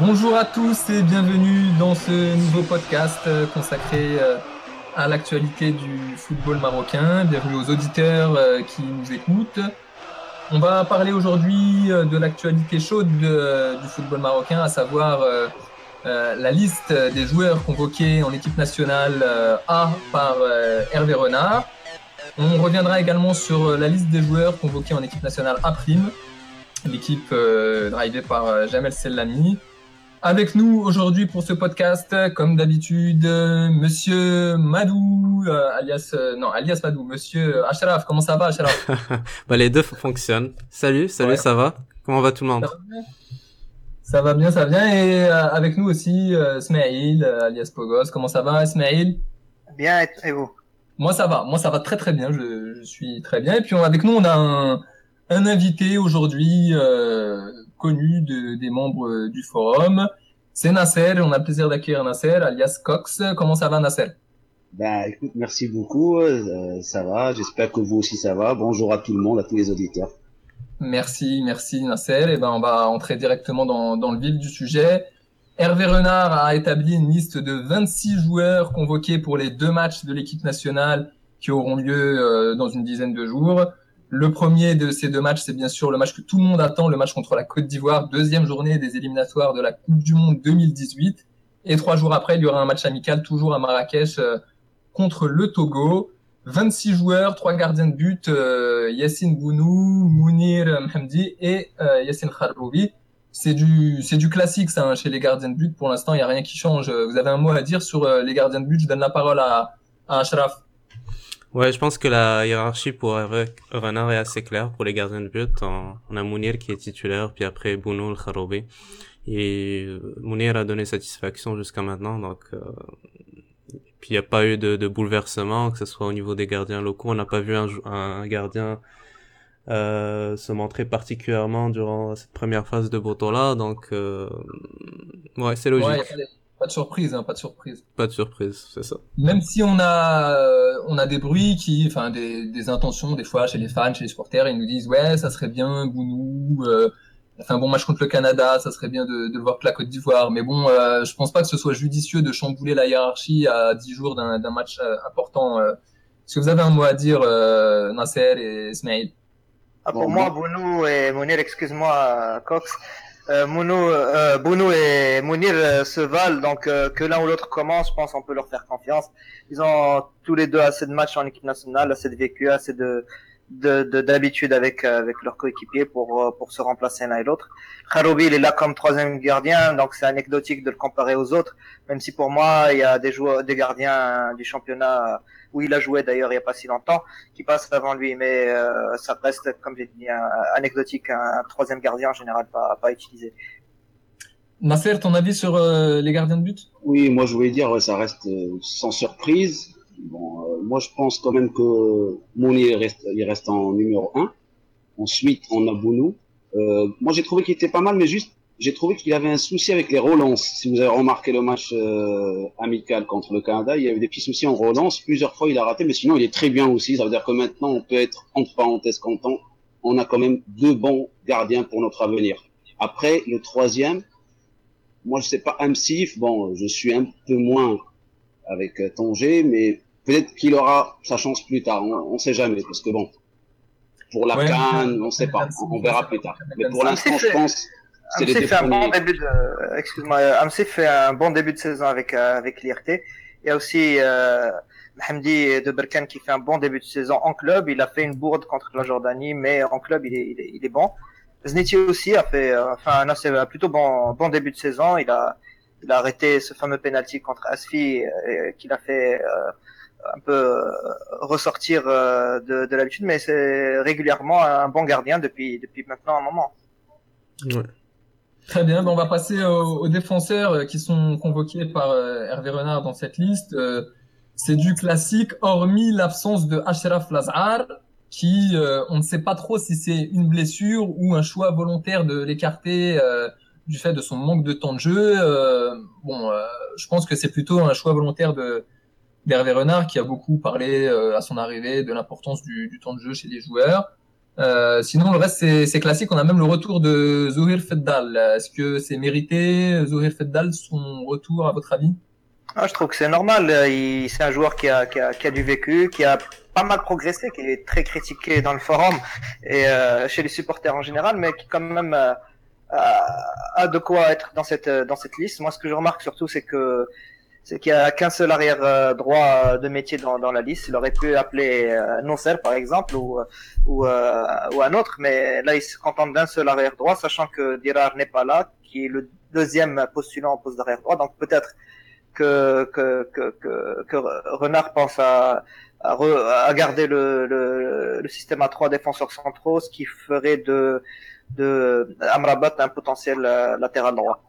Bonjour à tous et bienvenue dans ce nouveau podcast euh, consacré euh, à l'actualité du football marocain. Bienvenue aux auditeurs euh, qui nous écoutent. On va parler aujourd'hui de l'actualité chaude du football marocain, à savoir la liste des joueurs convoqués en équipe nationale A par Hervé Renard. On reviendra également sur la liste des joueurs convoqués en équipe nationale A', l'équipe drivée par Jamel Sellani. Avec nous aujourd'hui pour ce podcast, comme d'habitude, Monsieur Madou, euh, alias euh, non alias Madou, Monsieur Ashraf. Comment ça va, Ashraf Bah les deux fonctionnent. Salut, salut, ça va? Comment va tout le monde? Ça va, bien, ça va bien. Et euh, avec nous aussi, Smaïl, alias Pogos. Comment ça va, Smaïl? Bien, et vous? Moi, ça va. Moi, ça va très très bien. Je, je suis très bien. Et puis avec nous, on a un, un invité aujourd'hui connu de, des membres euh, du forum. C'est Nasser, on a le plaisir d'accueillir Nasser, alias Cox. Comment ça va Nasser? Ben écoute, merci beaucoup, euh, ça va, j'espère que vous aussi ça va. Bonjour à tout le monde, à tous les auditeurs. Merci, merci Nasser. Et ben on va entrer directement dans, dans le vif du sujet. Hervé Renard a établi une liste de 26 joueurs convoqués pour les deux matchs de l'équipe nationale qui auront lieu euh, dans une dizaine de jours. Le premier de ces deux matchs, c'est bien sûr le match que tout le monde attend, le match contre la Côte d'Ivoire, deuxième journée des éliminatoires de la Coupe du Monde 2018. Et trois jours après, il y aura un match amical toujours à Marrakech euh, contre le Togo. 26 joueurs, trois gardiens de but, euh, Yassine Bounou, Mounir Mhamdi et euh, Yassine Kharoubi. C'est du, c'est du classique ça hein, chez les gardiens de but. Pour l'instant, il n'y a rien qui change. Vous avez un mot à dire sur euh, les gardiens de but? Je donne la parole à, à Ashraf. Ouais, je pense que la hiérarchie pour Renard est assez claire pour les gardiens de but. On a Mounir qui est titulaire, puis après Bounou, Kharoubi. Et euh, Mounir a donné satisfaction jusqu'à maintenant, donc euh, puis il n'y a pas eu de, de, bouleversement, que ce soit au niveau des gardiens locaux. On n'a pas vu un, un gardien euh, se montrer particulièrement durant cette première phase de Botola, donc euh, ouais, c'est logique. Pas de surprise, hein, pas de surprise. Pas de surprise, c'est ça. Même si on a, euh, on a des bruits qui, enfin, des, des intentions, des fois, chez les fans, chez les supporters, ils nous disent, ouais, ça serait bien, Bounou, fait un bon match contre le Canada, ça serait bien de, de le voir que la Côte d'Ivoire. Mais bon, euh, je pense pas que ce soit judicieux de chambouler la hiérarchie à 10 jours d'un match euh, important. Euh. Est-ce que vous avez un mot à dire, euh, Nasser et Ismail ah, Pour moi, Bounou et Mounir, excuse-moi, Cox, euh, Mounou, euh, Bounou et Mounir euh, se valent, donc euh, que l'un ou l'autre commence, je pense on peut leur faire confiance. Ils ont tous les deux assez de matchs en équipe nationale, assez de vécu, assez de d'habitude de, avec avec leurs coéquipiers pour pour se remplacer l'un et l'autre. Kharoubi il est là comme troisième gardien, donc c'est anecdotique de le comparer aux autres, même si pour moi il y a des joueurs, des gardiens du championnat où il a joué d'ailleurs il n'y a pas si longtemps, qui passe avant lui. Mais euh, ça reste, comme j'ai dit, anecdotique, un, troisième gardien en général pas, pas utilisé. Nasser, ton avis sur euh, les gardiens de but? Oui, moi je voulais dire, ça reste euh, sans surprise. Bon, moi je pense quand même que Mouni reste, il reste en numéro 1. Ensuite, on a Bounou. moi j'ai trouvé qu'il était pas mal, mais juste j'ai trouvé qu'il avait un souci avec les relances. Si vous avez remarqué le match euh, amical contre le Canada, il y a eu des petits soucis en relance. Plusieurs fois, il a raté, mais sinon, il est très bien aussi. Ça veut dire que maintenant, on peut être entre parenthèses content. On a quand même deux bons gardiens pour notre avenir. Après, le troisième, moi, je sais pas, Amsif, bon, je suis un peu moins avec euh, Tanger, mais peut-être qu'il aura sa chance plus tard. On, on sait jamais, parce que bon, pour la Cannes, on sait pas. On verra plus tard. Mais pour l'instant, je pense Amsi fait un bon début de, excuse-moi, Amsi fait un bon début de saison avec, euh, avec l'IRT. Il y a aussi, euh, Hamdi de Berkane qui fait un bon début de saison en club. Il a fait une bourde contre la Jordanie, mais en club, il est, il est, il est bon. Zniti aussi a fait, euh, enfin, un plutôt bon, bon début de saison. Il a, il a arrêté ce fameux penalty contre Asfi, euh, qu'il a fait, euh, un peu euh, ressortir de, de l'habitude, mais c'est régulièrement un bon gardien depuis, depuis maintenant un moment. Ouais. Très bien, ben, on va passer aux, défenseurs euh, qui sont convoqués par euh, Hervé Renard dans cette liste. Euh, c'est du classique, hormis l'absence de Ashraf Lazar, qui, on ne sait pas trop si c'est une blessure ou un choix volontaire de l'écarter du fait de son manque de temps de jeu. bon, je pense que c'est plutôt un choix volontaire de, d'Hervé Renard qui a beaucoup parlé à son arrivée de l'importance du, du, temps de jeu chez les joueurs. Euh, sinon, le reste, c'est classique. On a même le retour de Zohir Feddal. Est-ce que c'est mérité, Zohir Feddal, son retour, à votre avis? Ah, Je trouve que c'est normal. C'est un joueur qui a, qui, a, qui a, du vécu, qui a pas mal progressé, qui est très critiqué dans le forum et euh, chez les supporters en général, mais qui quand même euh, a de quoi être dans cette, dans cette liste. Moi, ce que je remarque surtout, c'est que c'est qu'il n'y a qu'un seul arrière euh, droit euh, de métier dans, dans la liste. Il aurait pu appeler euh, Nosser, par exemple, ou, ou, ou un autre, mais là, il se contente d'un seul arrière droit, sachant que Dirar n'est pas là, qui est le deuxième postulant en poste d'arrière droit. Donc peut-être que, que, que, que, que Renard pense à, à, à garder le, le, le, système à trois défenseurs centraux, ce qui ferait de, de Amrabat un potentiel latéral droit.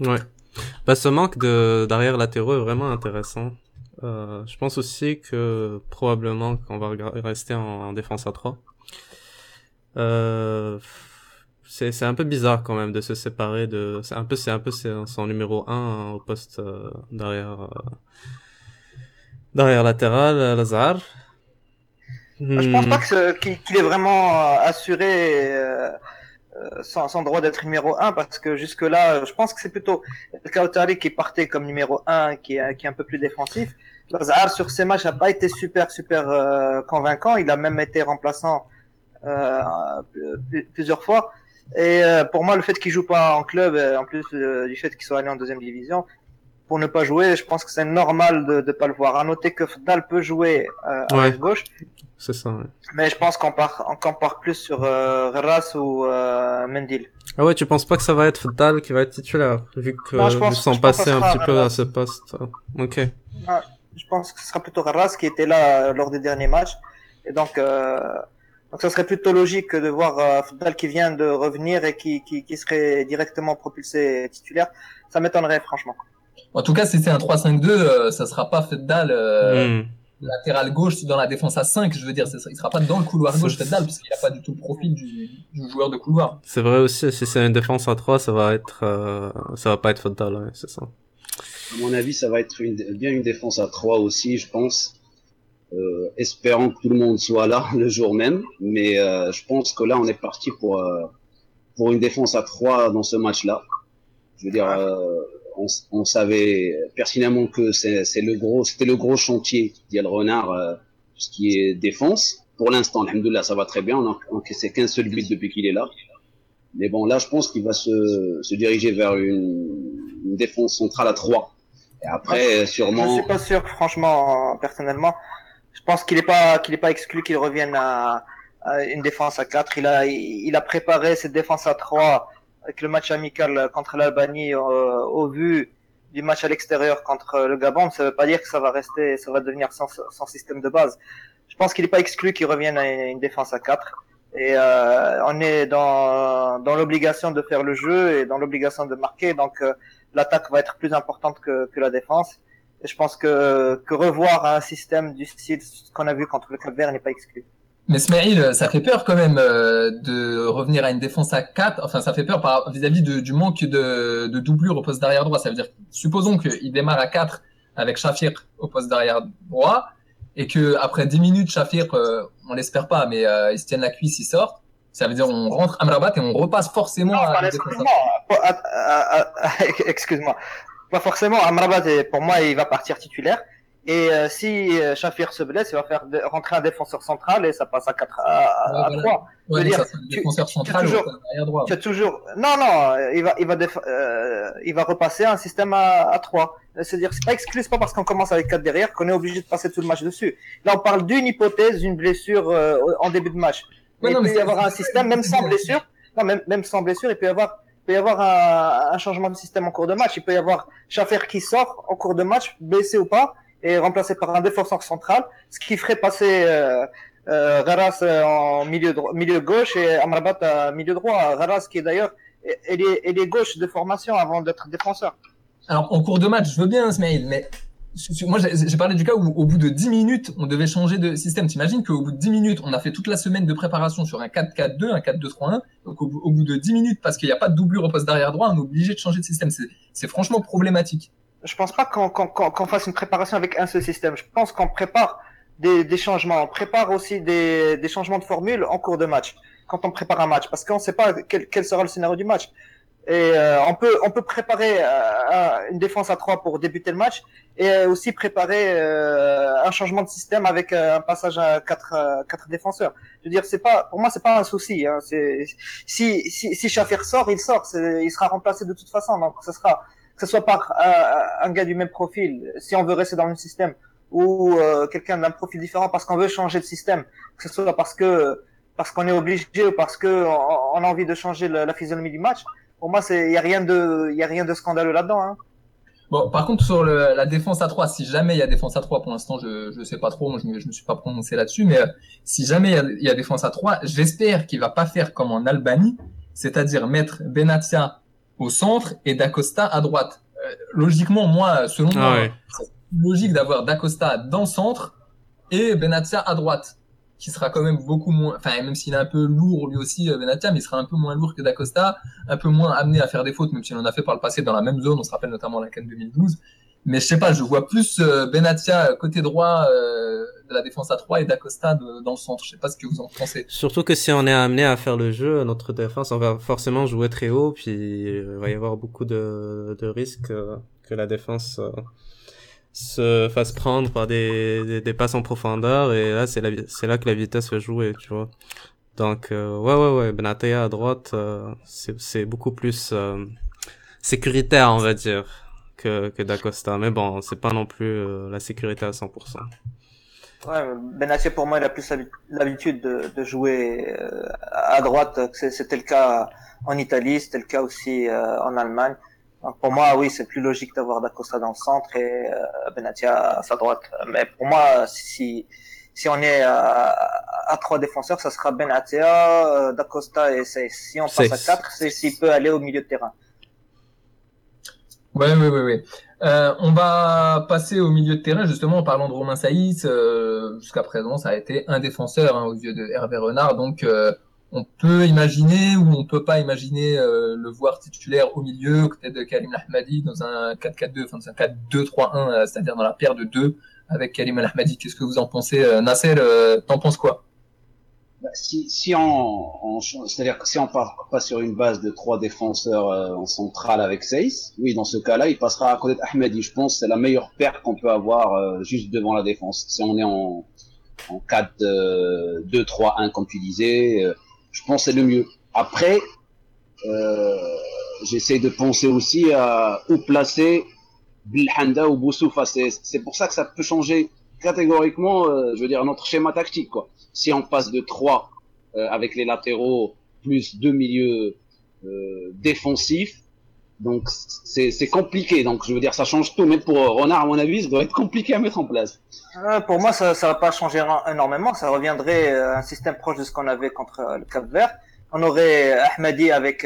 Ouais. Bah, ce manque de d'arrière latéraux est vraiment intéressant. Euh, je pense aussi que probablement qu'on va rester en, défense à 3. Euh, c'est c'est un peu bizarre quand même de se séparer de c'est un peu c'est un peu son numéro 1 au poste euh, derrière euh, derrière latéral Lazare. Je pense pas hmm. qu'il est vraiment assuré euh, sans, sans, droit d'être numéro 1 parce que jusque là je pense que c'est plutôt Kautari qui partait comme numéro 1 qui est, qui est un peu plus défensif. Lazare sur ces matchs n'a pas été super super euh, convaincant. Il a même été remplaçant euh, plusieurs fois. Et euh, pour moi le fait qu'il joue pas en club en plus du fait qu'il soit allé en deuxième division pour ne pas jouer je pense que c'est normal de ne pas le voir à noter que Fdal peut jouer à gauche c'est ça. Ouais. Mais je pense qu'on part, on part plus sur euh, ou euh, Mendil. Ah ouais, tu penses pas que ça va être Dal qui va être titulaire, vu que non, je pense, sont passés un petit peu à ce poste. Ok. je pense que ce sera plutôt Ras qui était là euh, lors des derniers matchs. Et donc, euh, donc ça serait plutôt logique de voir euh, qui vient de revenir et qui, qui, qui serait directement propulsé titulaire. Ça m'étonnerait franchement. En tout cas, si c'est un 3-5-2, euh, ça sera pas Feddal. Euh... Hmm latéral gauche dans la défense à 5, je veux dire, il sera pas dans le couloir gauche Feddal puisqu'il n'a pas du tout le profil du, du joueur de couloir. C'est vrai aussi, si c'est une défense à 3, ça va être, euh, ça va pas être Feddal, ouais, c'est ça. À mon avis, ça va être une, bien une défense à 3 aussi, je pense. Euh, espérant que tout le monde soit là le jour même, mais euh, je pense que là on est parti pour euh, pour une défense à 3 dans ce match-là. Je veux dire, euh, on, on, savait pertinemment que c'est le gros, c'était le gros chantier le Renard, euh, ce qui est défense. Pour l'instant, alhamdoulilah, ça va très bien. On a encaissé qu'un seul but depuis qu'il est là. Mais bon, là, je pense qu'il va se, se diriger vers une, une, défense centrale à 3. Et après, sûrement. Je suis pas sûr, franchement, personnellement. Je pense qu'il est pas, qu'il est pas exclu qu'il revienne à, à, une défense à 4. Il a, il a préparé cette défense à 3 avec le match amical contre l'Albanie euh, au vu du match à l'extérieur contre le Gabon, ça ne veut pas dire que ça va rester, ça va devenir sans système de base. Je pense qu'il n'est pas exclu qu'il revienne à une défense à 4. Et euh, on est dans, dans l'obligation de faire le jeu et dans l'obligation de marquer. Donc euh, l'attaque va être plus importante que, que la défense. Et je pense que, que revoir un système du style qu'on a vu contre le Cap Vert n'est pas exclu. Mais Smaïl, ça fait peur quand même euh, de revenir à une défense à 4. Enfin, ça fait peur vis-à-vis du manque de, de doublure au poste d'arrière droit. Ça veut dire, supposons qu'il démarre à 4 avec Shafir au poste d'arrière droit et que après 10 minutes, Shafir, euh, on l'espère pas, mais euh, il se tienne la cuisse, il sort. Ça veut dire on rentre à Mrabat et on repasse forcément à, Excuse-moi. Pas forcément. Amrabat, pour moi, il va partir titulaire. Et euh, si euh, Shafir se blesse, il va faire rentrer un défenseur central et ça passe à 4 à, à 3. Ouais, dire, tu, défenseur central toujours, droit. Tu as toujours Non non, il va il va euh, il va repasser un système à, à 3. C'est-à-dire c'est pas exclu, pas parce qu'on commence avec 4 derrière qu'on est obligé de passer tout le match dessus. Là, on parle d'une hypothèse, d'une blessure euh, en début de match. il peut y avoir un système même sans blessure. Non, même même sans blessure, il peut y avoir il peut y avoir un, un, changement de système en cours de match. Il peut y avoir Schaffer qui sort en cours de match, blessé ou pas, et remplacé par un défenseur central, ce qui ferait passer euh, euh, Garas euh, en milieu, milieu gauche et Amrabat à milieu droit. Garas qui est d'ailleurs elle est, elle est gauche de formation avant d'être défenseur. Alors en cours de match, je veux bien Smaïl, mais moi j'ai parlé du cas où au bout de 10 minutes, on devait changer de système. T'imagines qu'au bout de 10 minutes, on a fait toute la semaine de préparation sur un 4-4-2, un 4-2-3-1. Donc au, bout de 10 minutes, parce qu'il n'y a pas de doublure au poste d'arrière droit, on est obligé de changer de système. C'est franchement problématique. Je pense pas qu'on qu'on fasse une préparation avec un seul système. Je pense qu'on prépare des, des, changements. On prépare aussi des, des, changements de formule en cours de match, quand on prépare un match, parce qu'on ne sait pas quel, quel, sera le scénario du match. Et euh, on peut on peut préparer euh, une défense à 3 pour débuter le match et aussi préparer euh, un changement de système avec un passage à 4 quatre défenseurs. Je veux dire c'est pas pour moi c'est pas un souci. Hein. Si si si sort il sort, il sera remplacé de toute façon donc ce sera que ce soit par un gars du même profil si on veut rester dans le système ou quelqu'un d'un profil différent parce qu'on veut changer de système que ce soit parce que parce qu'on est obligé ou parce que on, a envie de changer la, physionomie du match pour moi, il n'y a, rien de, y a rien de scandaleux là-dedans. Hein. Bon, par contre, sur le, la défense à 3, si jamais il y a défense à 3, pour l'instant, je ne sais pas trop, moi je ne me, suis pas prononcé là-dessus, mais euh, si jamais il y, a, y a défense à 3, j'espère qu'il va pas faire comme en Albanie, c'est-à-dire mettre Benatia au centre et Dacosta à droite. Euh, logiquement, moi, selon ah moi, c'est logique d'avoir Dacosta dans le centre et Benatia à droite qui sera quand même beaucoup moins, enfin même s'il est un peu lourd lui aussi euh, Benatia, mais il sera un peu moins lourd que Dacosta, un peu moins amené à faire des fautes, même s'il en a fait par le passé dans la même zone, on se rappelle notamment la Cannes 2012. Mais je sais pas, je vois plus euh, Benatia côté droit euh, de la défense à 3 et Dacosta dans le centre. Je sais pas ce que vous en pensez. Surtout que si on est amené à faire le jeu, notre défense, on va forcément jouer très haut, puis il va y avoir beaucoup de, risques que la défense se fasse prendre par des, des, passes en profondeur et là c'est là que la vitesse va jouer tu vois donc euh, ouais ouais ouais Benatea à droite euh, c'est beaucoup plus euh, sécuritaire on va dire que que Dacosta. Mais bon c'est pas non plus la sécurité à 100% ouais Benatia pour moi il a plus l'habitude de, de jouer à droite c'était le cas en Italie c'était le cas aussi en Allemagne. Pour moi, oui, c'est plus logique d'avoir Dacosta dans le centre et euh, Benatia à sa droite. Mais pour moi, si si on est à, à trois défenseurs, ça sera Benatia, euh, Dacosta et Si on passe à quatre, c'est s'il peut aller au milieu de terrain. Ouais, ouais, ouais, ouais. Euh, on va passer au milieu de terrain, justement, en parlant de Romain Saïs. Euh, Jusqu'à présent, ça a été un défenseur hein, aux yeux de Hervé Renard. Donc, euh, on peut imaginer ou on peut pas imaginer euh, le voir titulaire au milieu, côté de Karim Ahmadi dans un 4-4-2, enfin un 4-2-3-1, euh, c'est-à-dire dans la paire de deux avec Karim Ahmadi. Qu'est-ce que vous en pensez, euh, Nasser T'en penses quoi? Si, si on, c'est-à-dire que si on part pas sur une base de trois défenseurs en centrale avec Seyss, oui, dans ce cas-là, il passera à côté d'Ahmadi. Je pense c'est la meilleure paire qu'on peut avoir juste devant la défense. Si on est en, en 4-2-3-1 comme tu disais, je pense c'est le mieux. Après, euh, j'essaie de penser aussi à où placer Bilhanda ou Boussoufa. C'est pour ça que ça peut changer catégoriquement, euh, je veux dire, notre schéma tactique. Quoi. Si on passe de 3 euh, avec les latéraux plus deux milieux euh, défensifs, donc c'est compliqué. Donc je veux dire, ça change tout. Mais pour Renard, à mon avis, ça doit être compliqué à mettre en place. Pour moi, ça ne va pas changer énormément. Ça reviendrait à un système proche de ce qu'on avait contre le Cap Vert. On aurait Ahmadi avec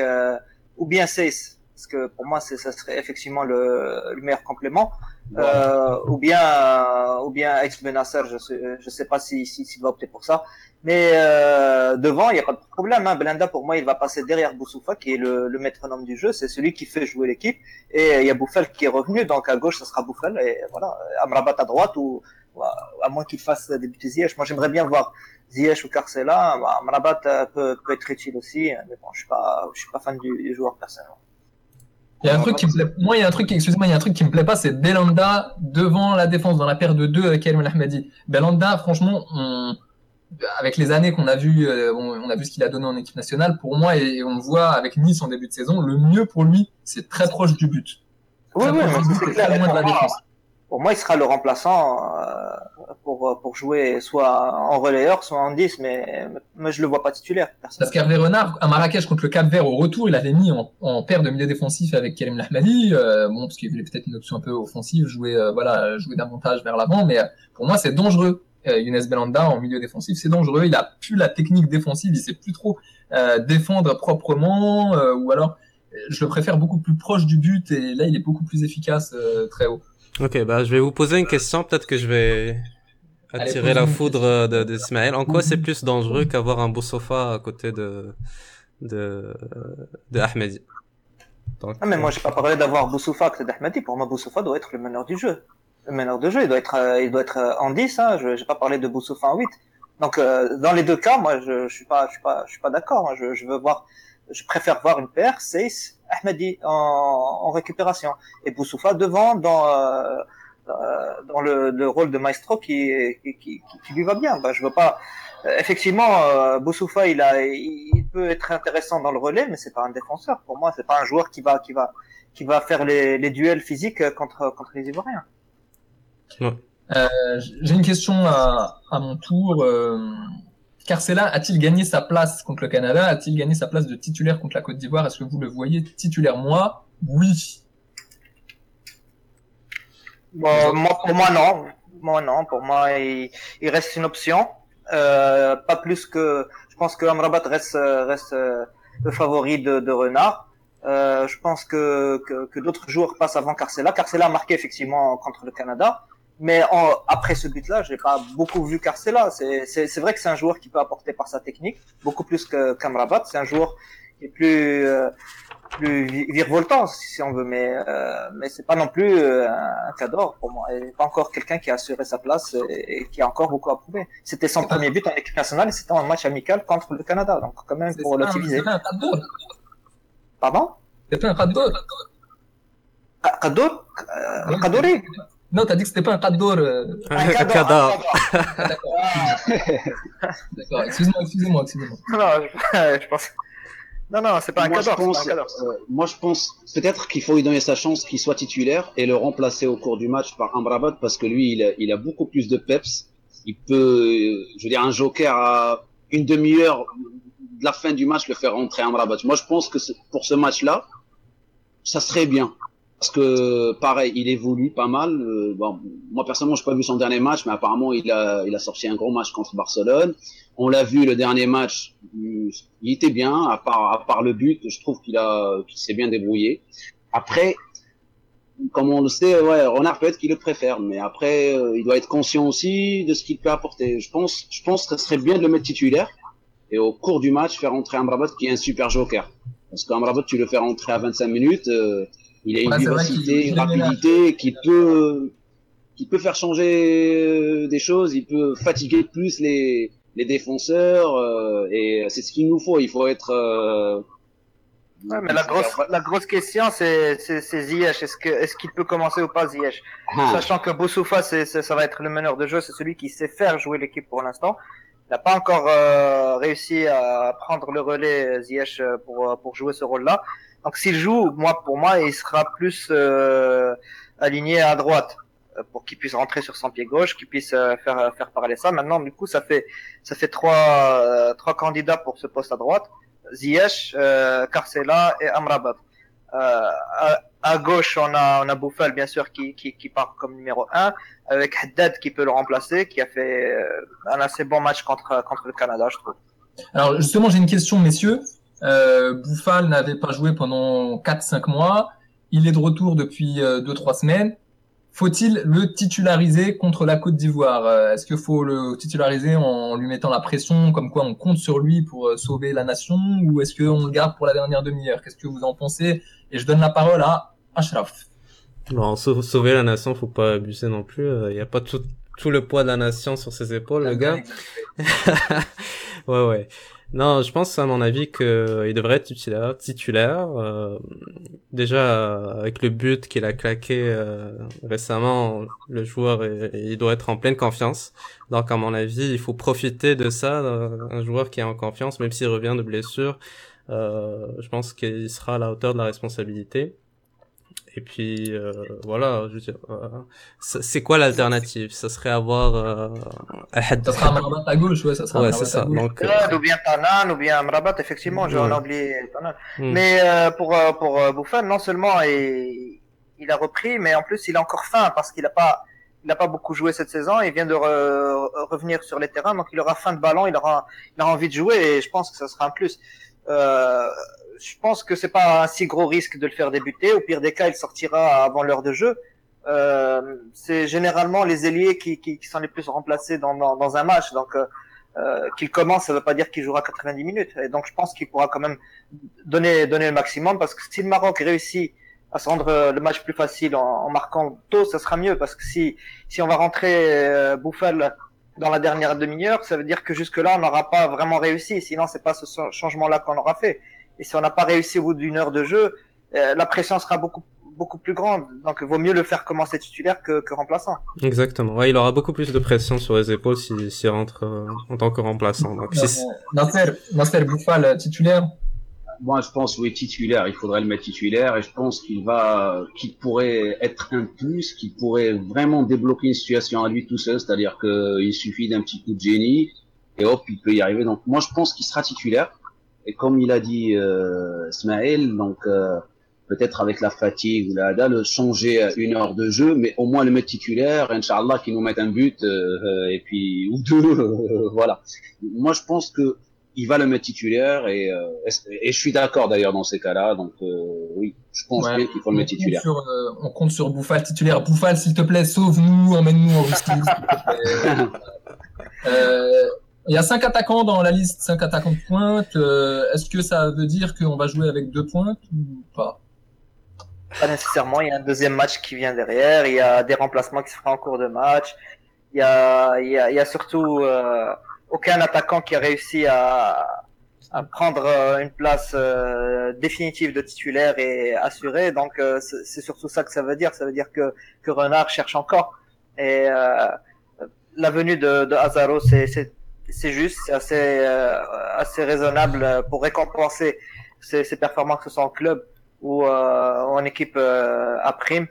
ou bien Seyss, parce que pour moi, ça serait effectivement le, le meilleur complément. Euh, ou bien ou bien ex Benasser, je sais je sais pas si s'il si, va opter pour ça. Mais euh, devant, il n'y a pas de problème. Hein. Belanda, pour moi, il va passer derrière Boussoufa, qui est le, le métronome du jeu. C'est celui qui fait jouer l'équipe. Et il y a Bouffel qui est revenu. Donc à gauche, ça sera Bouffel. Et voilà, Amrabat à droite, ou, à moins qu'il fasse débuter Ziyech. Moi, j'aimerais bien voir Ziyech ou Carcela. Amrabat euh, peut, peut être utile aussi. Mais bon, je suis pas, je suis pas fan du, du joueur personnellement. Il y a un truc qui me plaît. Moi, il y a un truc, excusez-moi, il y a un truc qui me plaît pas, c'est Belanda devant la défense dans la paire de deux avec Karim Ahmadi. Belanda, franchement, on, avec les années qu'on a vu, euh, on, a vu ce qu'il a donné en équipe nationale. Pour moi, et, on voit avec Nice en début de saison, le mieux pour lui, c'est très proche du but. Oui, oui, c'est clair. Pour, moi, pour moi, il sera le remplaçant euh, pour, pour jouer soit en relayeur, soit en 10, mais, mais je le vois pas titulaire. Parce qu'Hervé Renard, à Marrakech contre le Cap Vert au retour, il avait mis en, en paire de milieu défensif avec Karim Lahmadi, euh, bon, parce qu'il voulait peut-être une option un peu offensive, jouer, euh, voilà, jouer davantage vers l'avant, mais pour moi, c'est dangereux euh, Younes Belanda en milieu défensif, c'est dangereux. Il a plus la technique défensive, il sait plus trop euh, défendre proprement, euh, ou alors je le préfère beaucoup plus proche du but et là il est beaucoup plus efficace très haut. Ok, bah je vais vous poser une question, peut-être que je vais attirer la foudre de, de En quoi c'est plus dangereux qu'avoir un beau sofa à côté de de, de Ahmed Donc, ah, mais moi, j'ai pas parlé d'avoir Boussoufa que d'Ahmadi. Pour moi, Boussoufa doit être le meneur du jeu. Le meneur de jeu, il doit être, il doit être en 10, hein. Je, j'ai pas parlé de Boussoufa en 8. Donc, dans les deux cas, moi, je, je suis pas, je suis pas, je suis pas d'accord. Hein. Je, je veux voir, je préfère voir une paire, c'est Ahmadi en, en, récupération et Boussoufa devant dans euh, dans le, le, rôle de maestro qui, qui, qui, qui lui va bien. Ben, je veux pas. Effectivement, euh, Boussoufa, il a, il peut être intéressant dans le relais, mais c'est pas un défenseur. Pour moi, c'est pas un joueur qui va, qui va, qui va faire les, les duels physiques contre contre les Ivoiriens. Euh, J'ai une question à, à mon tour. Carcela a-t-il gagné sa place contre le Canada? A-t-il gagné sa place de titulaire contre la Côte d'Ivoire? Est-ce que vous le voyez titulaire? Moi, oui. Moi, pour moi, non. Pour moi, il, reste une option. Euh, pas plus que. Je pense que Amrabat reste, euh, le favori de, Renard. Euh, je pense que d'autres joueurs passent avant Carcela. Carcela a marqué effectivement contre le Canada. Mais en, après ce but-là, j'ai pas beaucoup vu Carcela. C'est vrai que c'est un joueur qui peut apporter par sa technique, beaucoup plus que Kamrabat. C'est un joueur qui est plus euh, plus virevoltant, si on veut, mais euh, mais c'est pas non plus euh, un cadre pour moi. Et pas encore quelqu'un qui a assuré sa place et, qui a encore beaucoup à prouver. C'était son premier but en équipe nationale et c'était un match amical contre le Canada, donc quand même pour l'utiliser. Pardon? C'est pas un Kadour. Kadour Kadouri non, t'as dit que c'était pas un cadeau. Euh... Un cadeau. D'accord, excuse-moi, excusez-moi, excusez-moi. Non, je, pense. Non, non, c'est pas un cadeau. Euh, moi, je pense peut-être qu'il faut lui donner sa chance qu'il soit titulaire et le remplacer au cours du match par Amrabat parce que lui, il a, il a beaucoup plus de peps. Il peut, je veux dire, un joker à une demi-heure de la fin du match le faire rentrer Amrabat. Moi, je pense que pour ce match-là, ça serait bien parce que pareil, il évolue pas mal. Euh, bon, moi personnellement, je n'ai pas vu son dernier match, mais apparemment, il a, il a sorti un gros match contre Barcelone. On l'a vu le dernier match, il était bien, à part, à part le but, je trouve qu'il a, qu'il s'est bien débrouillé. Après, comme on le sait, ouais, Renard peut-être qu'il le préfère, mais après, euh, il doit être conscient aussi de ce qu'il peut apporter. Je pense, je pense que ce serait bien de le mettre titulaire et au cours du match faire entrer Amrabat qui est un super joker. Parce qu'Amrabat, tu le fais rentrer à 25 minutes. Euh, il a une vivacité, une rapidité qui peut, qui peut faire changer euh, des choses. Il peut fatiguer plus les, les défenseurs euh, et c'est ce qu'il nous faut. Il faut être. Euh, ouais, mais la grosse, la grosse question, c'est, c'est, Ziyech. Est-ce que, est-ce qu'il peut commencer ou pas Ziyech? Ah. Sachant que Boussoufa, c'est, ça va être le meneur de jeu, c'est celui qui sait faire jouer l'équipe pour l'instant. Il n'a pas encore réussi à prendre le relais Ziyech pour, pour jouer ce rôle-là. Donc s'il joue, moi pour moi, il sera plus euh, aligné à droite euh, pour qu'il puisse rentrer sur son pied gauche, qu'il puisse euh, faire faire parler ça. Maintenant, du coup, ça fait ça fait trois trois candidats pour ce poste à droite Ziyech, euh, Carcela et Amrabat. À, à, gauche, on a on a Bouffal bien sûr qui, qui, qui part comme numéro un, avec Haddad qui peut le remplacer, qui a fait un assez bon match contre contre le Canada, je trouve. Alors justement, j'ai une question, messieurs. Euh, Bouffal n'avait pas joué pendant 4-5 mois. Il est de retour depuis 2-3 euh, semaines. Faut-il le titulariser contre la Côte d'Ivoire? Euh, Est-ce qu'il faut le titulariser en lui mettant la pression, comme quoi on compte sur lui pour euh, sauver la nation, ou est-ce qu'on le garde pour la dernière demi-heure? Qu'est-ce que vous en pensez? Et je donne la parole à Ashraf. Bon, sauver la nation, faut pas abuser non plus. Il n'y a pas tout, tout le poids de la nation sur ses épaules, le gars. ouais, ouais. Non, je pense à mon avis qu'il euh, devrait être titulaire. euh, déjà avec le but qu'il a claqué euh, récemment, le joueur il doit être en pleine confiance. Donc à mon avis, il faut profiter de ça. Un joueur qui est en confiance, même s'il revient de blessure, je pense qu'il sera à la hauteur de la responsabilité. Et puis euh, voilà, je veux dire, euh, c'est quoi l'alternative? Ça serait avoir euh, Ça sera Amrabat à gauche, ouais, ça sera ouais, c'est ça. Donc, euh... ou bien Tanan, ou bien Amrabat, effectivement, j'en ai oublié Tanan. Hmm. Mais euh, pour pour Bouffon, non seulement il, il a repris, mais en plus il a encore faim parce qu'il a pas il n'a pas beaucoup joué cette saison, il vient de re revenir sur les terrains, donc il aura faim de ballon, il aura, il aura envie de jouer et je pense que ça sera un plus. Euh, je pense que c'est pas un si gros risque de le faire débuter. Au pire des cas, il sortira avant l'heure de jeu. Euh, c'est généralement les ailiers qui, qui, qui, sont les plus remplacés dans, dans, dans un match. Donc, euh, euh, qu'il commence, ça ne veut pas dire qu'il jouera 90 minutes. Et donc je pense qu'il pourra quand même donner, donner le maximum parce que si le Maroc réussit à se rendre euh, le match plus facile en, marquant tôt, ça sera mieux parce que si, si on va rentrer euh, Bouffal dans la dernière demi-heure, ça veut dire que jusque-là, on n'aura pas vraiment réussi. Sinon, c'est pas ce changement-là qu'on aura fait. Et si on n'a pas réussi au bout d'une heure de jeu, euh, la pression sera beaucoup beaucoup plus grande. Donc, il vaut mieux le faire commencer titulaire que, que remplaçant. Exactement. Ouais, il aura beaucoup plus de pression sur les épaules s'il si, rentre euh, en tant que remplaçant. Donc, si... Nasser, Nasser Bouffal, titulaire moi, je pense, oui, titulaire. Il faudrait le mettre titulaire et je pense qu'il va, qu'il pourrait être un plus, qu'il pourrait vraiment débloquer une situation à lui tout seul. C'est-à-dire qu'il suffit d'un petit coup de génie et hop, il peut y arriver. Donc, moi, je pense qu'il sera titulaire. Et comme il a dit euh, Smaël, donc euh, peut-être avec la fatigue ou la dalle, changer une heure de jeu, mais au moins le mettre titulaire, Inch'Allah, qu'il nous mette un but euh, euh et puis ou deux, voilà. Moi, je pense que il va le mettre titulaire et, euh, et, je suis d'accord d'ailleurs dans ces cas-là. Donc euh, oui, je pense bien qu'il faut le mettre titulaire. Sur, euh, on compte sur Bouffal titulaire. Bouffal, s'il te plaît, sauve-nous, emmène-nous en Russie. Il y a cinq attaquants dans la liste, cinq attaquants de pointe. Est-ce que ça veut dire qu'on va jouer avec deux pointes ou pas? Pas nécessairement. Il y a un deuxième match qui vient derrière. Il y a des remplacements qui se feront en cours de match. Il y a, il y a, il y a surtout aucun attaquant qui a réussi à, à prendre euh, une place euh, définitive de titulaire et assurée. Donc euh, c'est surtout ça que ça veut dire. Ça veut dire que, que Renard cherche encore. Et la venue de, de Hazaro, c'est juste, c'est assez, assez raisonnable pour récompenser ses, ses performances, que ce soit en club ou en équipe à prime.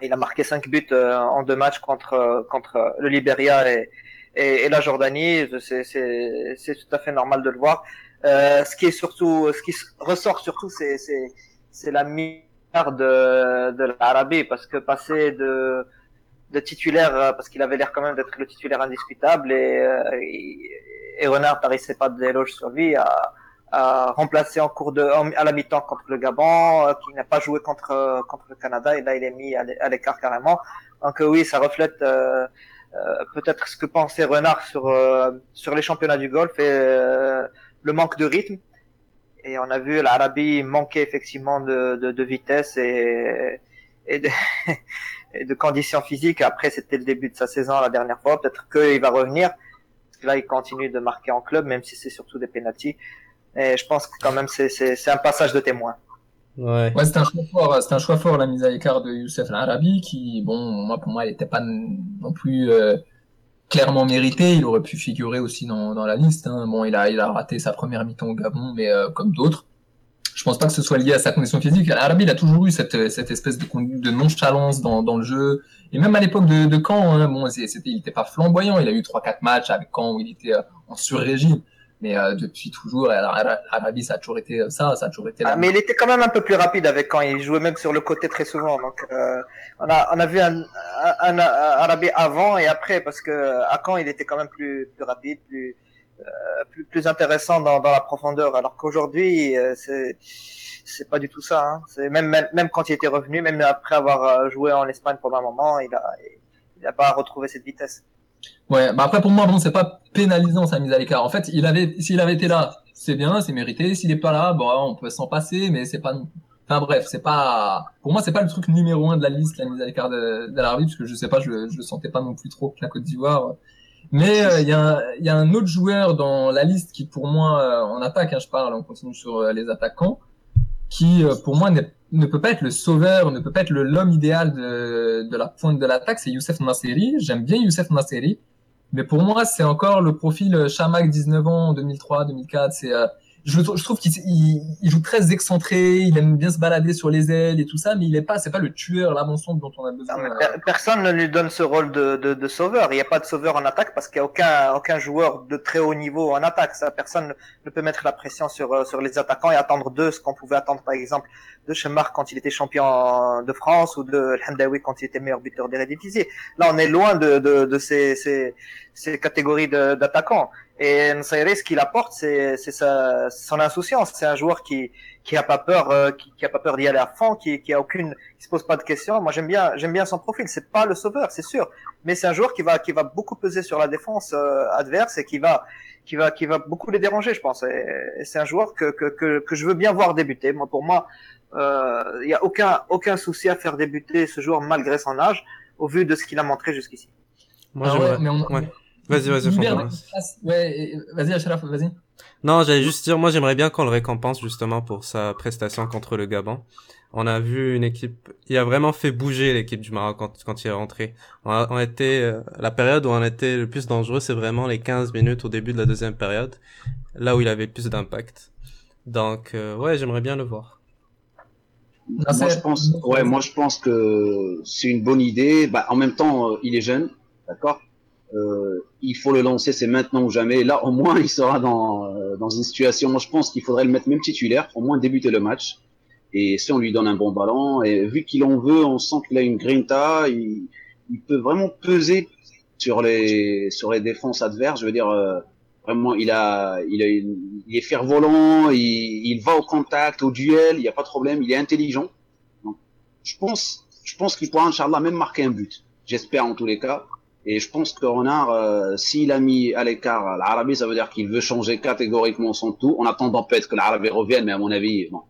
Il a marqué cinq buts en deux matchs contre, contre le Liberia et, et, et la Jordanie, c'est tout à fait normal de le voir. Euh, ce qui est surtout, ce qui ressort surtout, c'est la misère de de l'Arabie parce que passer de de titulaire euh, parce qu'il avait l'air quand même d'être le titulaire indiscutable et euh, et Renard n'arrivait pas d'éloge sur lui à, à remplacer en cours de à la mi-temps contre le Gabon euh, qui n'a pas joué contre contre le Canada et là il est mis à l'écart carrément donc oui ça reflète euh, euh, peut-être ce que pensait Renard sur euh, sur les championnats du golf et euh, le manque de rythme. Et on a vu l'Arabie manquer effectivement de, de, de vitesse et, et de, et de conditions physiques. Après, c'était le début de sa saison la dernière fois. Peut-être qu'il va revenir. Parce que là, il continue de marquer en club, même si c'est surtout des pénalties. Et je pense que quand même, c'est un passage de témoin. Ouais, ouais c'est un choix fort, c'est un choix fort la mise à l'écart de Youssef Arabi qui, bon, moi pour moi, il n'était pas non plus euh, clairement mérité. Il aurait pu figurer aussi dans, dans la liste. Hein. Bon, il a il a raté sa première mi-temps au Gabon, mais euh, comme d'autres, je pense pas que ce soit lié à sa condition physique. Arabi, il a toujours eu cette cette espèce de, de nonchalance dans dans le jeu. Et même à l'époque de, de Caen, hein, bon, c'était il était pas flamboyant. Il a eu trois quatre matchs avec Caen où il était euh, en sur-régime. Mais euh, depuis toujours, Arabi, ça a toujours été ça, ça a toujours été. Ah, mais il était quand même un peu plus rapide avec quand il jouait même sur le côté très souvent. Donc, euh, on a on a vu un, un, Arabi avant et après parce que à quand il était quand même plus plus rapide, plus euh, plus, plus intéressant dans, dans la profondeur. Alors qu'aujourd'hui, euh, c'est c'est pas du tout ça. Hein. C'est même, même même quand il était revenu, même après avoir euh, joué en Espagne pendant un moment, il a il a pas retrouvé cette vitesse. Ouais, bah après pour moi bon c'est pas pénalisant sa mise à l'écart. En fait, il avait s'il avait été là, c'est bien, c'est mérité. S'il est pas là, bon on peut s'en passer, mais c'est pas enfin bref, c'est pas pour moi c'est pas le truc numéro un de la liste la mise à l'écart de, de l'Arabie parce que je sais pas, je je le sentais pas non plus trop que la Côte d'Ivoire. Mais euh, il y, a, y a un autre joueur dans la liste qui pour moi euh, en attaque, hein, je parle, on continue sur euh, les attaquants, qui pour moi ne peut pas être le sauveur, ne peut pas être l'homme idéal de, de la pointe de l'attaque, c'est Youssef Nasseri. J'aime bien Youssef Nasseri, mais pour moi, c'est encore le profil Chamac, 19 ans, 2003, 2004. C'est je, je trouve qu'il il, joue très excentré, il aime bien se balader sur les ailes et tout ça, mais il est pas, c'est pas le tueur, l'avançon dont on a besoin. personne ne lui donne ce rôle de, de, de sauveur. Il n'y a pas de sauveur en attaque parce qu'il n'y a aucun, aucun joueur de très haut niveau en attaque. Ça, personne ne peut mettre la pression sur, euh, sur les attaquants et attendre d'eux ce qu'on pouvait attendre, par exemple, de Chemar quand il était champion de France ou de Hamdawi quand il était meilleur buteur d'Eredivisie. Là, on est loin de, de, de ces, ces, ces catégories d'attaquants. Et Nsairi, ce qu'il apporte, c'est son insouciance. C'est un joueur qui, qui a pas peur, euh, qui, qui, a pas peur d'y aller à fond, qui, qui a aucune, qui se pose pas de questions. Moi, j'aime bien, j'aime bien son profil. C'est pas le sauveur, c'est sûr, mais c'est un joueur qui va, qui va beaucoup peser sur la défense euh, adverse et qui va, qui va, qui va beaucoup les déranger, je pense. Et, c'est un joueur que, que, que, que, je veux bien voir débuter. Moi, pour moi, il euh, y a aucun, aucun souci à faire débuter ce joueur malgré son âge, au vu de ce qu'il a montré jusqu'ici. Moi, ah ouais, mais on... ouais. Vas-y, vas-y, Ouais, vas-y, vas-y. Non, j'allais juste dire, moi j'aimerais bien qu'on le récompense justement pour sa prestation contre le Gabon. On a vu une équipe, il a vraiment fait bouger l'équipe du Maroc quand, quand il est rentré. On, était, euh, la période où on était le plus dangereux, c'est vraiment les 15 minutes au début de la deuxième période, là où il avait le plus d'impact. Donc, euh, ouais, j'aimerais bien le voir. Moi, je pense, ouais, moi je pense que c'est une bonne idée. Bah, en même temps, euh, il est jeune, d'accord euh, il faut le lancer, c'est maintenant ou jamais. Là, au moins, il sera dans, euh, dans une situation. Moi, je pense qu'il faudrait le mettre même titulaire, au moins débuter le match. Et si on lui donne un bon ballon, et vu qu'il en veut, on sent qu'il a une grinta, il, il, peut vraiment peser sur les sur les défenses adverses. Je veux dire, euh, vraiment, il a, il a, il est fer volant, il, il va au contact, au duel, il n'y a pas de problème, il est intelligent. Donc, je pense, je pense qu'il pourra, Inch'Allah, même marquer un but. J'espère en tous les cas. Et je pense que Renard, euh, s'il a mis à l'écart l'Arabie, ça veut dire qu'il veut changer catégoriquement son tout, en attendant peut-être que l'Arabie revienne, mais à mon avis, bon.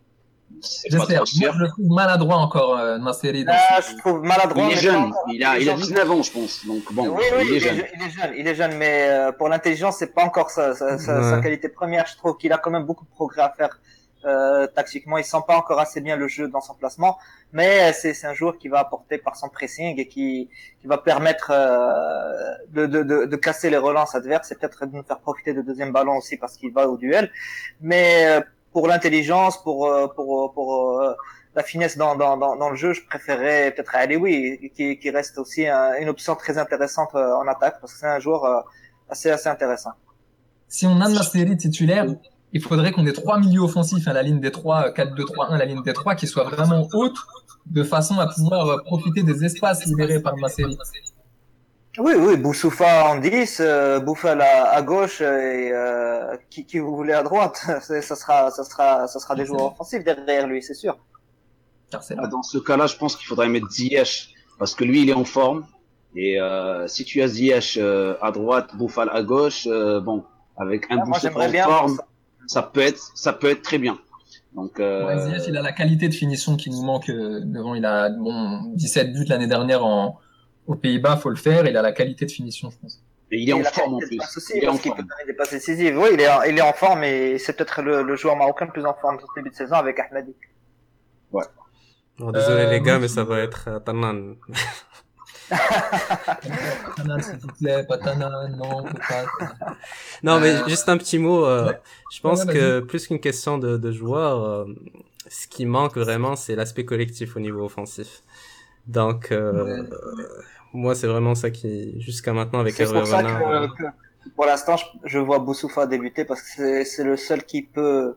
J'espère. Moi, je le trouve maladroit encore, euh, série. Ah, je trouve maladroit. Il est jeune. Il a, il a 19 ans, je pense. Donc bon, oui, oui, il, est jeune. il est jeune. Il est jeune, mais euh, pour l'intelligence, c'est pas encore sa, sa, sa, qualité première. Je trouve qu'il a quand même beaucoup de progrès à faire euh, tactiquement, il sent pas encore assez bien le jeu dans son placement, mais c'est un joueur qui va apporter par son pressing et qui, qui va permettre euh, de, de, de, de, casser les relances adverses et peut-être de nous faire profiter de deuxième ballon aussi parce qu'il va au duel. Mais euh, pour l'intelligence, pour, euh, pour, pour la finesse dans, dans, dans, le jeu, je préférerais peut-être oui qui, qui reste aussi une option très intéressante en attaque parce que c'est un joueur assez, assez intéressant. Si on a la série titulaire, il faudrait qu'on ait trois milieux offensifs à la ligne des 3, 4-2-3-1, la ligne des 3, qui soit vraiment haute, de façon à pouvoir euh, profiter des espaces libérés par ma série. Oui, oui, Boussoufa en 10, euh, Bouffal à, gauche et euh, qui, qui vous voulez à droite. ça sera, ça sera, ça sera des joueurs offensifs derrière lui, c'est sûr. Dans ce cas-là, je pense qu'il faudrait mettre Ziyech parce que lui, il est en forme. Et euh, si tu as Ziyech euh, à droite, Bouffal à gauche, euh, bon, avec un ah, Boussoufa en forme ça peut être, ça peut être très bien. Donc, euh... il a la qualité de finition qui nous manque euh, devant. Il a bon 17 buts l'année dernière en, aux Pays-Bas, faut le faire. Il a la qualité de finition, je pense. Et il est en forme en plus. il est en forme. Décisives. Oui, il est, il est en forme et c'est peut-être le, le, joueur marocain le plus en forme de ce début de saison avec Ahmadi. Ouais. désolé euh, les gars, mais ça va être euh, Tanan. non, mais euh, juste un petit mot. Euh, je pense que plus qu'une question de, euh, ce qui manque vraiment, c'est l'aspect collectif au niveau offensif. Donc, moi, c'est vraiment ça qui, jusqu'à maintenant, avec Hervé Renard. pour l'instant, je, vois Boussoufa débuter parce que c'est le seul qui peut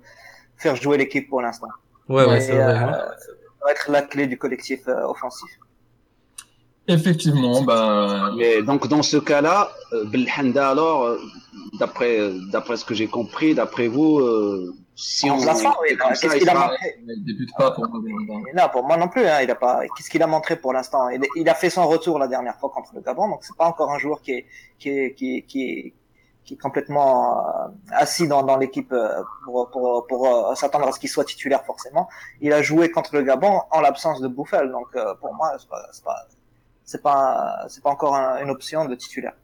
faire jouer l'équipe pour l'instant. Ouais, ouais, c'est vrai. Hein. ça va être la clé du collectif offensif. Effectivement, bah. Mais donc dans ce cas-là, euh, Belhanda alors, euh, d'après d'après ce que j'ai compris, d'après vous, euh, si on, oui, qu'est-ce qu'il a montré Il débute pas pour moi. Non, pour moi non plus. Hein, il a pas. Qu'est-ce qu'il a montré pour l'instant? Il, il, a fait son retour la dernière fois contre le Gabon, donc c'est pas encore un joueur qui est qui est qui qui est, qui est complètement euh, assis dans, dans l'équipe pour, pour, pour s'attendre à ce qu'il soit titulaire forcément. Il a joué contre le Gabon en l'absence de Bouffel, donc pour moi c'est pas, pas c'est pas c'est pas encore une option de titulaire.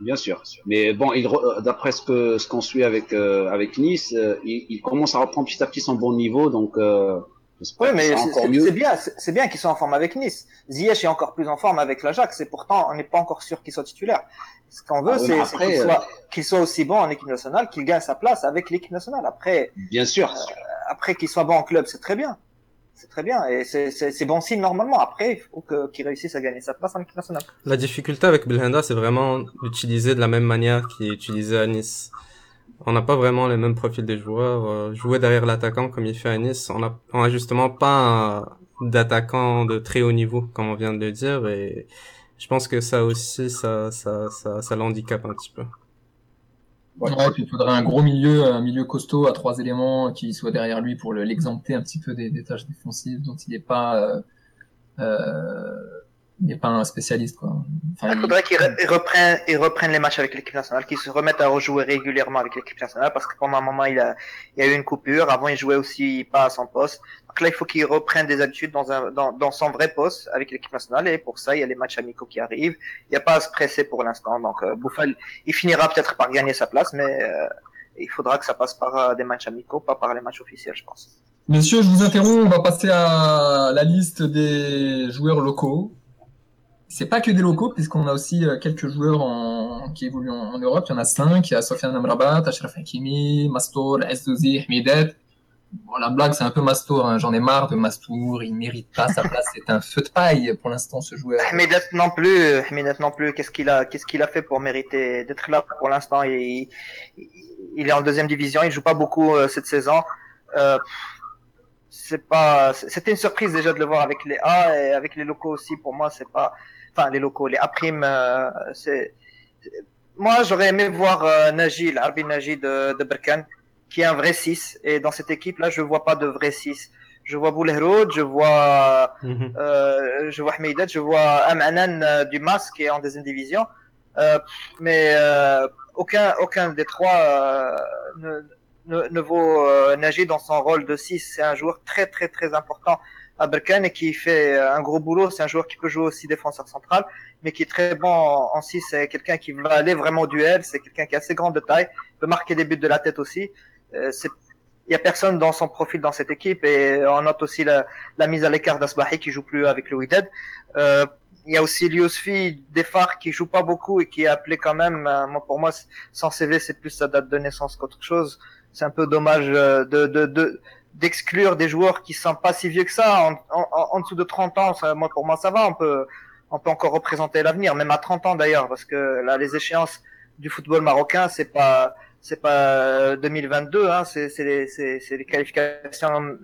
Bien sûr, mais bon, il euh, d'après ce que ce qu'on suit avec euh, avec Nice, euh, il, il, commence à reprendre petit à petit son bon niveau, donc. oui, mais c'est bien, c'est bien qu'il soit en forme avec Nice. Ziyech est encore plus en forme avec l'Ajax, et pourtant on n'est pas encore sûr qu'il soit titulaire. Ce qu'on veut, ah c'est qu'il soit, qu'il soit aussi bon en équipe nationale, qu'il gagne sa place avec l'équipe nationale. Après, bien sûr. après qu'il soit bon en club, c'est très bien c'est très bien et c'est bon signe normalement. Après, il faut qu'il réussisse à gagner sa place en équipe nationale. La difficulté avec Belhanda, c'est vraiment d'utiliser de la même manière qu'il est utilisé à Nice. On n'a pas vraiment les mêmes profils des joueurs. Euh, jouer derrière l'attaquant comme il fait à Nice, on a, on a justement pas d'attaquant de très haut niveau, comme on vient de le dire, et je pense que ça aussi, ça, ça, ça, ça l'handicape un petit peu. Il faudrait un gros milieu, un milieu costaud à trois éléments qui soit derrière lui pour l'exempter un petit peu des, des, tâches défensives dont il n'est pas euh, euh, il n'est pas un spécialiste. Quoi. Enfin, il faudrait qu'il reprenne, il reprenne les matchs avec l'équipe nationale, qu'il se remette à rejouer régulièrement avec l'équipe nationale, parce que pendant un moment, il a, il y a eu une coupure. Avant, il jouait aussi pas à son poste. Donc là, il faut qu'il reprenne des habitudes dans, un, dans, dans son vrai poste avec l'équipe nationale. Et pour ça, il y a les matchs amicaux qui arrivent. Il n'y a pas à se presser pour l'instant. Donc, euh, Bouffal, il finira peut-être par gagner sa place, mais euh, il faudra que ça passe par euh, des matchs amicaux, pas par les matchs officiels, je pense. Messieurs, je vous interromps. On va passer à la liste des joueurs locaux c'est pas que des locaux, puisqu'on a aussi euh, quelques joueurs en, qui évoluent en, Europe. Il y en a cinq. Il y a Sofiane Amrabat, Ashraf Hakimi, Mastour, Esdouzi, Hmidet. Bon, la blague, c'est un peu Mastour. Hein. J'en ai marre de Mastour. Il mérite pas sa place. C'est un feu de paille pour l'instant, ce joueur. Hmidet non plus. Hmidet non plus. Qu'est-ce qu'il a, qu'est-ce qu'il a fait pour mériter d'être là pour l'instant? Il, il, est en deuxième division. Il joue pas beaucoup euh, cette saison. Euh, c'est pas, c'était une surprise déjà de le voir avec les A et avec les locaux aussi. Pour moi, c'est pas, enfin les locaux, les Aprim, euh, c'est. Moi, j'aurais aimé voir euh, Najil, Arbi Najil de, de Berkane, qui est un vrai 6. Et dans cette équipe-là, je vois pas de vrai 6. Je vois Boulehroud, je vois, mhm. euh, je vois Hmeidet, je vois Amanan euh, du Mas qui est en deuxième division. Euh, mais euh, aucun, aucun des trois ne, ne, ne, vaut Najid dans son rôle de 6. C'est un joueur très, très, très important Aberkan qui fait euh, un gros boulot. C'est un joueur qui peut jouer aussi défenseur central, mais qui est très bon en 6. C'est quelqu'un qui va aller vraiment au duel. C'est quelqu'un qui est assez grand de taille, peut marquer des buts de la tête aussi. Euh, il y a personne dans son profil dans cette équipe et on note aussi la, la mise à l'écart d'Asbahi qui joue plus avec le Wydad. Euh, il y a aussi Liosfi Defar qui joue pas beaucoup et qui est appelé quand même. Euh, moi, pour moi, son CV c'est plus sa date de naissance qu'autre chose. C'est un peu dommage de, de, de d'exclure des joueurs qui sont pas si vieux que ça, en, en, en dessous de 30 ans, ça, moi pour moi ça va, on peut on peut encore représenter l'avenir, même à 30 ans d'ailleurs, parce que là les échéances du football marocain, c'est pas c'est pas 2022, hein, c'est les, les qualifications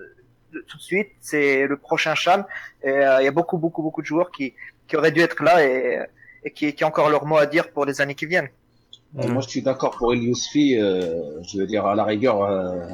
tout de suite, c'est le prochain Cham, et euh, il y a beaucoup beaucoup beaucoup de joueurs qui qui auraient dû être là et et qui qui ont encore leur mot à dire pour les années qui viennent. Moi, je suis d'accord pour Elius euh, je veux dire, à la rigueur, euh,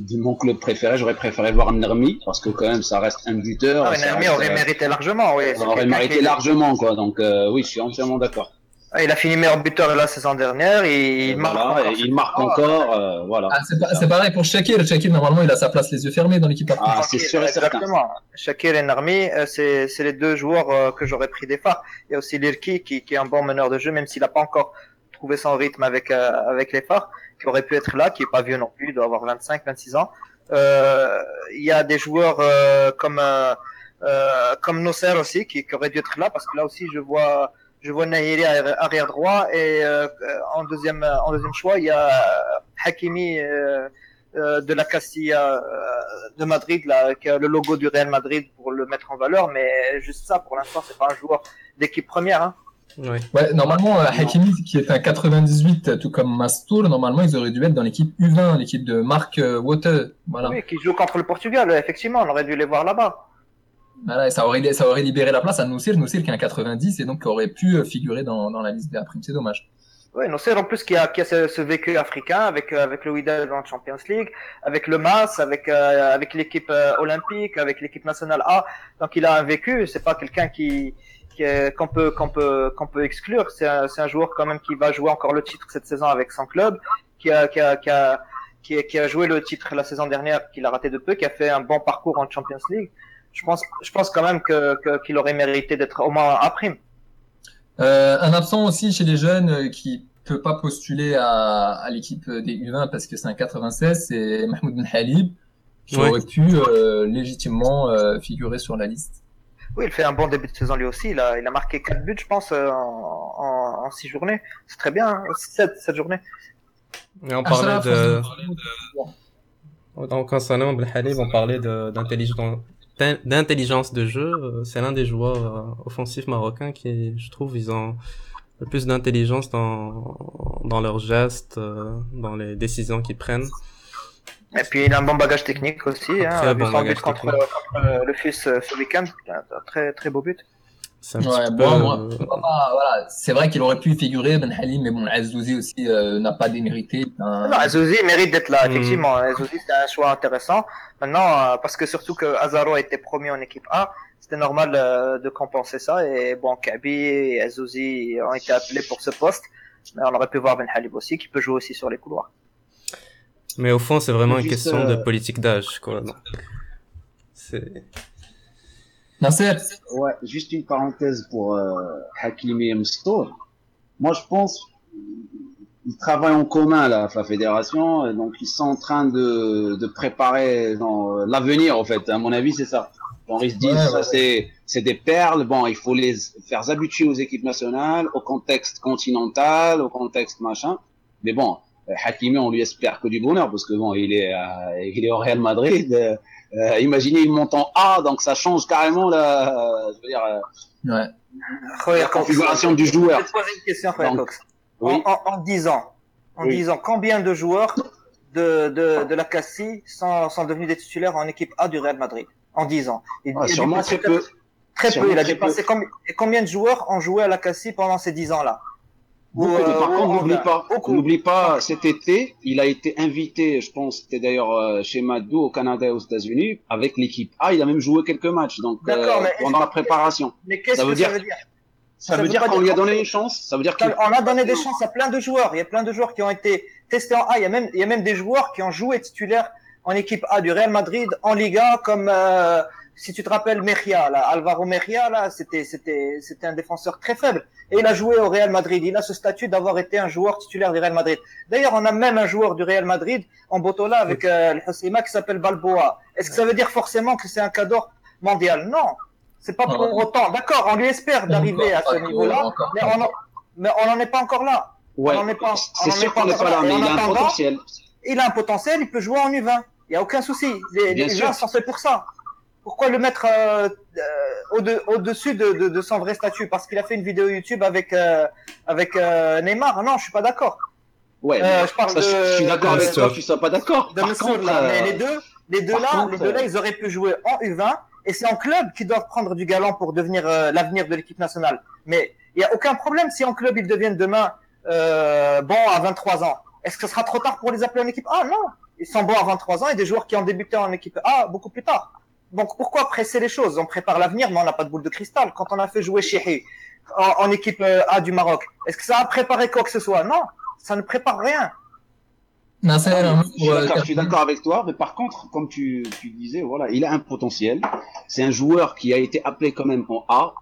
de mon club préféré, j'aurais préféré voir Nermi parce que quand même ça reste un buteur. Ah, Nermi aurait mérité largement, oui. aurait mérité largement, quoi. Donc euh, oui, je suis entièrement d'accord. Ah, il a fini meilleur buteur la saison dernière et il marque encore. il marque encore, euh, voilà. Ah, c'est pareil pour Shakir. Shakir, normalement, il a sa place les yeux fermés dans l'équipe. Ah, c'est sûr et certain. Exactement. Shakir et Nermi, euh, c'est les deux joueurs que j'aurais pris des phares. Il y a aussi Lirki qui, qui est un bon meneur de jeu, même s'il n'a pas encore trouvé son rythme avec avec les phares qui aurait pu être là, qui est pas vieux non plus, il doit avoir 25, 26 ans. Euh, il y a des joueurs euh, comme euh, euh, comme Nosser aussi qui, qui auraient dû être là parce que là aussi je vois je vois Nahiri arrière droit et euh, en deuxième en deuxième choix il y a Hakimi euh, de la Castilla de Madrid là qui a le logo du Real Madrid pour le mettre en valeur mais juste ça pour l'instant c'est pas un joueur d'équipe première hein. Ouais. normalement, euh, Hakimi, qui est un 98, tout comme Mastour, normalement, ils auraient dû être dans l'équipe U20, l'équipe de Mark euh, Water. Voilà. Oui, qui joue contre le Portugal, effectivement, on aurait dû les voir là-bas. Voilà, et ça aurait, ça aurait libéré la place à Noussir, Noussir qui est un 90 et donc qui aurait pu euh, figurer dans, dans la liste des primes. C'est dommage. Oui, Noussir en plus qui a, qui a ce, vécu africain avec, avec le Wydad dans la Champions League, avec le MAS, avec, avec l'équipe olympique, avec l'équipe nationale A. Donc il a un vécu, c'est pas quelqu'un qui, qu'on peut qu'on peut qu'on peut exclure. C'est un, un, joueur quand même qui va jouer encore le titre cette saison avec son club, qui a qui a qui a qui a, joué le titre la saison dernière, qu'il a raté de peu, qui a fait un bon parcours en Champions League. Je pense je pense quand même que qu'il aurait mérité d'être au moins à prime. Euh, un absent aussi chez les jeunes euh, qui peut pas postuler à, à l'équipe des U20 parce que c'est un 96, c'est Mahmoud Ben Halib qui aurait pu euh, légitimement euh, figurer sur la liste. Oui, il fait un bon début de saison lui aussi. Il a, il a marqué 4 buts, je pense, euh, en, en, en 6 journées. C'est très bien, hein 7, 7 journées. Et on parlait de... Donc, concernant Halib, on parlait d'intelligence de jeu. Euh, c'est l'un des joueurs euh, offensifs marocains qui, je trouve, ils ont le plus d'intelligence dans, dans leurs gestes, dans les décisions qu'ils prennent. Et puis il a un bon bagage technique aussi, hein, très bon bagage contre, contre, le fils euh, ce week-end, un très très beau but. Ouais, bon, moi, voilà, c'est vrai qu'il aurait pu figurer Ben Halim, mais bon, Azouzi aussi euh, n'a pas démérité. Un... Non, Azouzi mérite d'être là, effectivement. Mm. Azouzi, c'est un choix intéressant. Maintenant, euh, parce que surtout que Azaro a été promis en équipe A, c'était normal euh, de compenser ça. Et bon, Kabi et Azouzi ont été appelés pour ce poste. Mais on aurait pu voir Ben Halim aussi, qui peut jouer aussi sur les couloirs. Mais au fond, c'est vraiment une question de politique d'âge, quoi. C'est... Ouais, juste une parenthèse pour euh, Hakimi et Mstour. Moi, je pense ils travaillent en commun là, la fédération, donc ils sont en train de, de préparer l'avenir en fait. À mon avis, c'est ça. Genre ils se disent, ça c'est c'est des perles. Bon, il faut les faire habituer aux équipes nationales, au contexte continental, au contexte machin. Mais bon, Hakimi, on lui espère que du bonheur parce que bon, il est euh, il est au Real Madrid. Euh, imaginez, il monte en A, donc ça change carrément la, je veux dire, euh, ouais. la configuration du joueur. Je vais te poser une question, donc, oui. en, en, en, 10 ans, en oui. 10 ans, combien de joueurs de, de, de la Cassie sont, sont devenus des titulaires en équipe A du Real Madrid en 10 ans? Il, ah, il Sûrement très peu. Très peu. Il a dépassé combien, combien de joueurs ont joué à la Cassie pendant ces 10 ans-là? Mais par contre, n'oublie pas, n'oublie pas, cet été, il a été invité, je pense, c'était d'ailleurs euh, chez Madou au Canada et aux États-Unis, avec l'équipe A. Il a même joué quelques matchs, donc euh, pendant la préparation. Mais qu'est-ce que ça veut dire Ça, veut dire qu'on lui a donné une chance. Ça veut dire qu'on a donné des chances à plein de joueurs. Il y a plein de joueurs qui ont été testés en A. Il y a même, il y a même des joueurs qui ont joué titulaire en équipe A du Real Madrid, en Liga, comme euh, si tu te rappelles Mejia, là, Alvaro Mejia, là, c'était, c'était, c'était un défenseur très faible. Et il a joué au Real Madrid. Il a ce statut d'avoir été un joueur titulaire du Real Madrid. D'ailleurs, on a même un joueur du Real Madrid en Botola avec euh, le qui s'appelle Balboa. Est-ce que ça veut dire forcément que c'est un cadeau mondial? Non. C'est pas pour autant. D'accord, on lui espère d'arriver à ce niveau-là, mais on, mais on n'en est pas encore là. Ouais. On n'en est pas, c'est sûr qu'on n'est pas là, mais il a un potentiel. Il a un potentiel, il peut jouer en U20. Il n'y a aucun souci. Les, les gens sont faits pour ça pourquoi le mettre euh, euh, au-dessus de, de, de, son vrai statut? Parce qu'il a fait une vidéo YouTube avec, euh, avec euh, Neymar Non, je suis pas d'accord. Ouais, euh, je, parle de, je suis d'accord avec toi, je suis pas d'accord. mais les deux, les deux là, les deux là, ils auraient pu jouer en U20 et c'est en club qu'ils doivent prendre du galant pour devenir l'avenir de l'équipe nationale. Mais il y a aucun problème si en club ils deviennent demain bons à 23 ans. Est-ce que ce sera trop tard pour les appeler en équipe? Ah non, ils sont bons à 23 ans et des joueurs qui ont débuté en équipe A beaucoup plus tard. Donc pourquoi presser les choses? On prépare l'avenir, mais on n'a pas de boule de cristal. Quand on a fait jouer Chihi en, en, équipe euh, A du Maroc, est-ce que ça a préparé quoi que ce soit? Non, ça ne prépare rien. Non, ah, je suis d'accord avec toi, mais par contre, comme tu, tu, disais, voilà, il a un potentiel. C'est un joueur qui a été appelé quand même en A,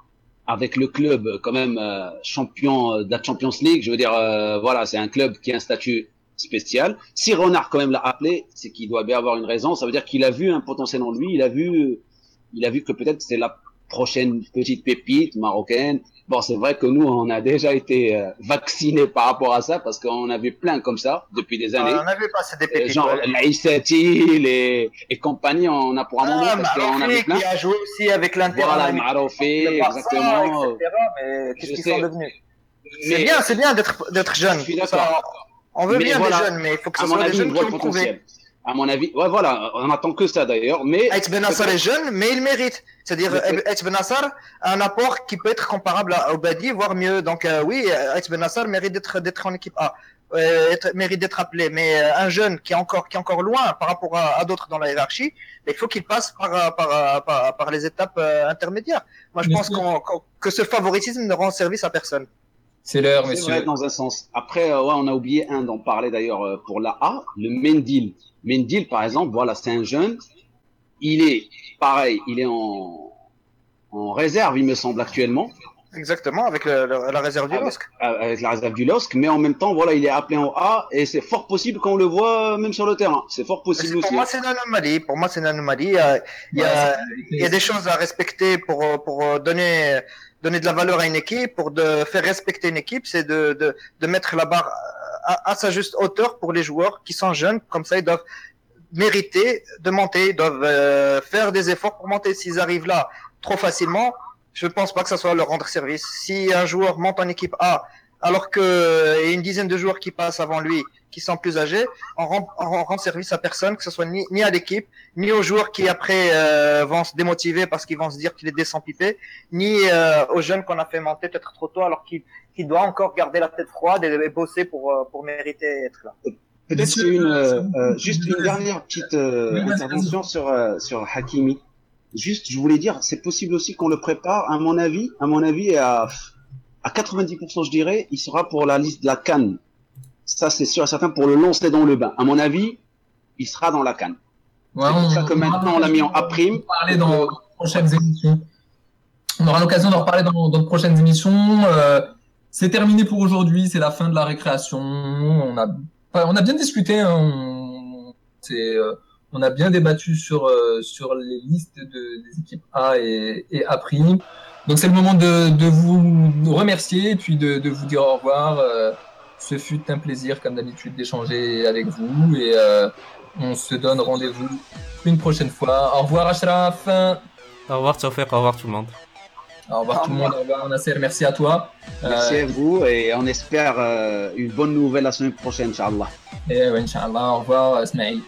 avec le club quand même euh, champion de la Champions League. Je veux dire, euh, voilà, c'est un club qui a un statut spécial. Si Renard quand même l'a appelé, c'est qu'il doit bien avoir une raison. Ça veut dire qu'il a vu un potentiel en lui. Il a vu, il a vu que peut-être c'est la prochaine petite pépite marocaine. Bon, c'est vrai que nous, on a déjà été euh, vaccinés par rapport à ça parce qu'on a vu plein comme ça depuis des années. on avait pas des pépites. Genre ouais. Laïsati et, et compagnie, on a pour un moment ah, parce qu'on a vu plein. qui a joué aussi avec l'Inter. Voilà, Marofi, exactement. Etc., mais qu'est-ce qu'ils sont devenus? C'est bien, c'est bien d'être d'être jeune. Je suis d'accord. On veut bien des jeunes, mais il faut que ce soit des jeunes qui ont prouvé. À mon avis, ouais, voilà, on attend que ça d'ailleurs. Mais Aix Benassar est jeune, mais il mérite. C'est-à-dire, Aix Benassar a un apport qui peut être comparable à Obadi, voire mieux. Donc, euh, oui, Aix Benassar mérite d'être d'être en équipe A, euh, mérite d'être appelé. Mais euh, un jeune qui est encore qui est encore loin par rapport à, à d'autres dans la hiérarchie, il faut qu'il passe par par, par par, les étapes euh, intermédiaires. Moi, je pense qu'on que ce favoritisme ne rend service à personne. C'est l'heure, messieurs. Vrai, dans un sens. Après, euh, ouais, on a oublié un d'en parler d'ailleurs euh, pour la A, le Mendil. Mendil, par exemple, voilà, c'est un jeune. Il est pareil, il est en, en réserve, il me semble actuellement. Exactement, avec le, le, la réserve du LOSC. Avec la réserve du LOSC, mais en même temps, voilà, il est appelé en A et c'est fort possible qu'on le voit même sur le terrain. C'est fort possible pour aussi. Moi, c'est une anomalie. Pour moi, c'est une anomalie. Il y a, il y a, il y a des choses à respecter pour, pour donner donner de la valeur à une équipe, pour de faire respecter une équipe, c'est de, de, de, mettre la barre à, sa juste hauteur pour les joueurs qui sont jeunes. Comme ça, ils doivent mériter de monter, ils doivent euh, faire des efforts pour monter. S'ils arrivent là trop facilement, je ne pense pas que ça soit leur rendre service. Si un joueur monte en équipe A, alors que y a une dizaine de joueurs qui passent avant lui, qui sont plus âgés, on rend, on rend service à personne, que ce soit ni, ni à l'équipe, ni aux joueurs qui après euh, vont se démotiver parce qu'ils vont se dire qu'il est descend pipé, ni euh, aux jeunes qu'on a fait monter peut-être trop tôt alors qu'ils qu doivent encore garder la tête froide et, et bosser pour, euh, pour mériter être là. Peut-être une, euh, euh, juste une dernière petite euh, intervention sur, euh, sur Hakimi. Juste, je voulais dire, c'est possible aussi qu'on le prépare. À mon avis, à mon avis, à, à 90%, je dirais, il sera pour la liste de la Cannes. Ça, c'est sûr et certain pour le lancer dans le bain. À mon avis, il sera dans la Cannes. Ouais, c'est pour on- ça que on maintenant, on l'a mis en A prime. en parler dans les prochaines émissions. On aura l'occasion d'en reparler dans dans de prochaines émissions. Euh, c'est terminé pour aujourd'hui, c'est la fin de la récréation. On a, on a bien discuté, hein. on, euh, on a bien débattu sur, euh, sur les listes de, des équipes A et, et A'. Donc c'est le moment de, de vous remercier et puis de, de vous dire au revoir. Ce fut un plaisir, comme d'habitude, d'échanger avec vous et euh, on se donne rendez-vous une prochaine fois. Au revoir Ashraf. Au revoir Tawfiq, au revoir tout le monde. Au revoir tout le monde. Au revoir Nasser. Merci à toi. Merci Euh, à vous et on espère euh, une bonne nouvelle la semaine prochaine, Inch'Allah. et ouais, Inch'Allah. Au revoir Ismail.